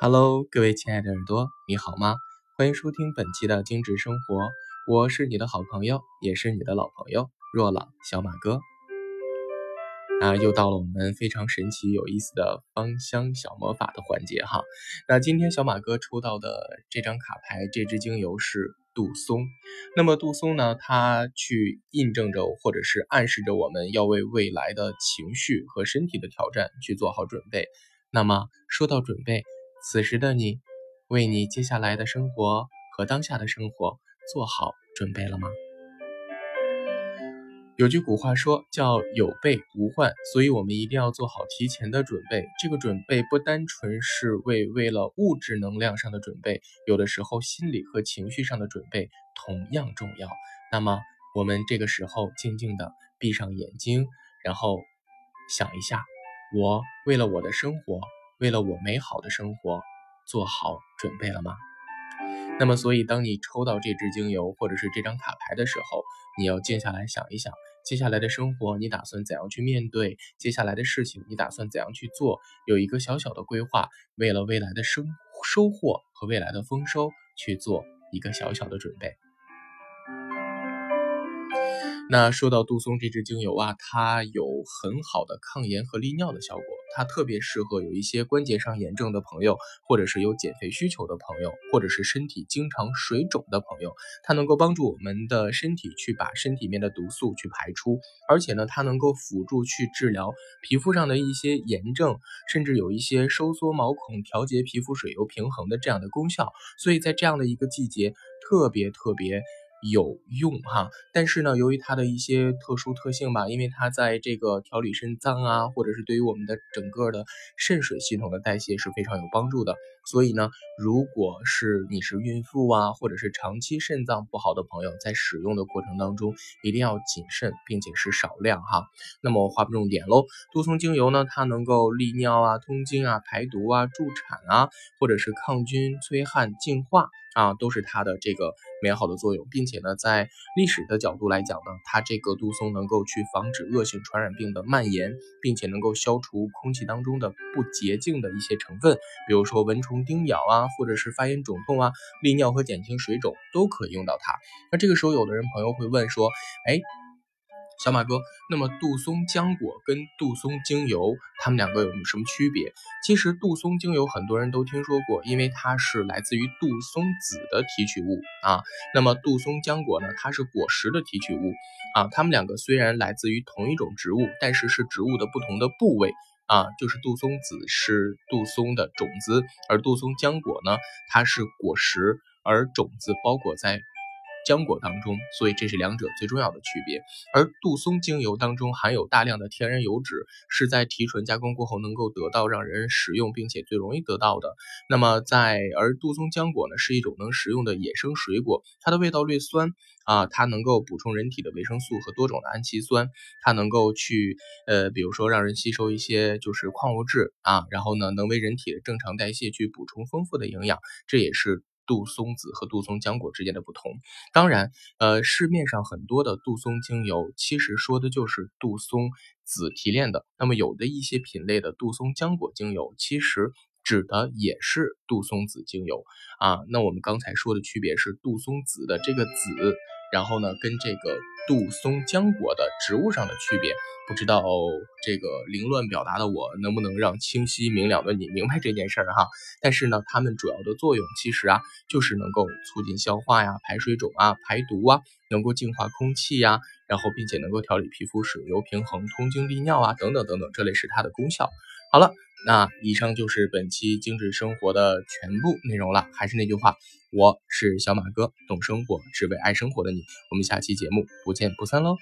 Hello，各位亲爱的耳朵，你好吗？欢迎收听本期的精致生活，我是你的好朋友，也是你的老朋友若朗小马哥。那又到了我们非常神奇、有意思的芳香小魔法的环节哈。那今天小马哥抽到的这张卡牌，这支精油是杜松。那么杜松呢，它去印证着或者是暗示着我们要为未来的情绪和身体的挑战去做好准备。那么说到准备，此时的你，为你接下来的生活和当下的生活做好准备了吗？有句古话说叫“有备无患”，所以我们一定要做好提前的准备。这个准备不单纯是为为了物质能量上的准备，有的时候心理和情绪上的准备同样重要。那么我们这个时候静静的闭上眼睛，然后想一下，我为了我的生活。为了我美好的生活，做好准备了吗？那么，所以当你抽到这支精油或者是这张卡牌的时候，你要静下来想一想，接下来的生活你打算怎样去面对？接下来的事情你打算怎样去做？有一个小小的规划，为了未来的生收获和未来的丰收去做一个小小的准备。那说到杜松这支精油啊，它有很好的抗炎和利尿的效果，它特别适合有一些关节上炎症的朋友，或者是有减肥需求的朋友，或者是身体经常水肿的朋友。它能够帮助我们的身体去把身体面的毒素去排出，而且呢，它能够辅助去治疗皮肤上的一些炎症，甚至有一些收缩毛孔、调节皮肤水油平衡的这样的功效。所以在这样的一个季节，特别特别。有用哈，但是呢，由于它的一些特殊特性吧，因为它在这个调理肾脏啊，或者是对于我们的整个的肾水系统的代谢是非常有帮助的。所以呢，如果是你是孕妇啊，或者是长期肾脏不好的朋友，在使用的过程当中一定要谨慎，并且是少量哈。那么划不重点喽，杜松精油呢，它能够利尿啊、通经啊、排毒啊、助产啊，或者是抗菌、催汗、净化。啊，都是它的这个美好的作用，并且呢，在历史的角度来讲呢，它这个杜松能够去防止恶性传染病的蔓延，并且能够消除空气当中的不洁净的一些成分，比如说蚊虫虫叮咬啊，或者是发炎肿痛啊，利尿和减轻水肿都可以用到它。那这个时候，有的人朋友会问说，哎。小马哥，那么杜松浆果跟杜松精油，它们两个有什么区别？其实杜松精油很多人都听说过，因为它是来自于杜松子的提取物啊。那么杜松浆果呢，它是果实的提取物啊。它们两个虽然来自于同一种植物，但是是植物的不同的部位啊。就是杜松子是杜松的种子，而杜松浆果呢，它是果实，而种子包裹在。浆果当中，所以这是两者最重要的区别。而杜松精油当中含有大量的天然油脂，是在提纯加工过后能够得到让人食用，并且最容易得到的。那么在而杜松浆果呢，是一种能食用的野生水果，它的味道略酸啊，它能够补充人体的维生素和多种的氨基酸，它能够去呃，比如说让人吸收一些就是矿物质啊，然后呢，能为人体的正常代谢去补充丰富的营养，这也是。杜松子和杜松浆果之间的不同，当然，呃，市面上很多的杜松精油其实说的就是杜松子提炼的。那么有的一些品类的杜松浆果精油，其实指的也是杜松子精油啊。那我们刚才说的区别是杜松子的这个子。然后呢，跟这个杜松浆果的植物上的区别，不知道这个凌乱表达的我能不能让清晰明了的你明白这件事儿哈？但是呢，它们主要的作用其实啊，就是能够促进消化呀、排水肿啊、排毒啊，能够净化空气呀，然后并且能够调理皮肤水油平衡、通经利尿啊等等等等，这类是它的功效。好了。那以上就是本期精致生活的全部内容了。还是那句话，我是小马哥，懂生活，只为爱生活的你。我们下期节目不见不散喽。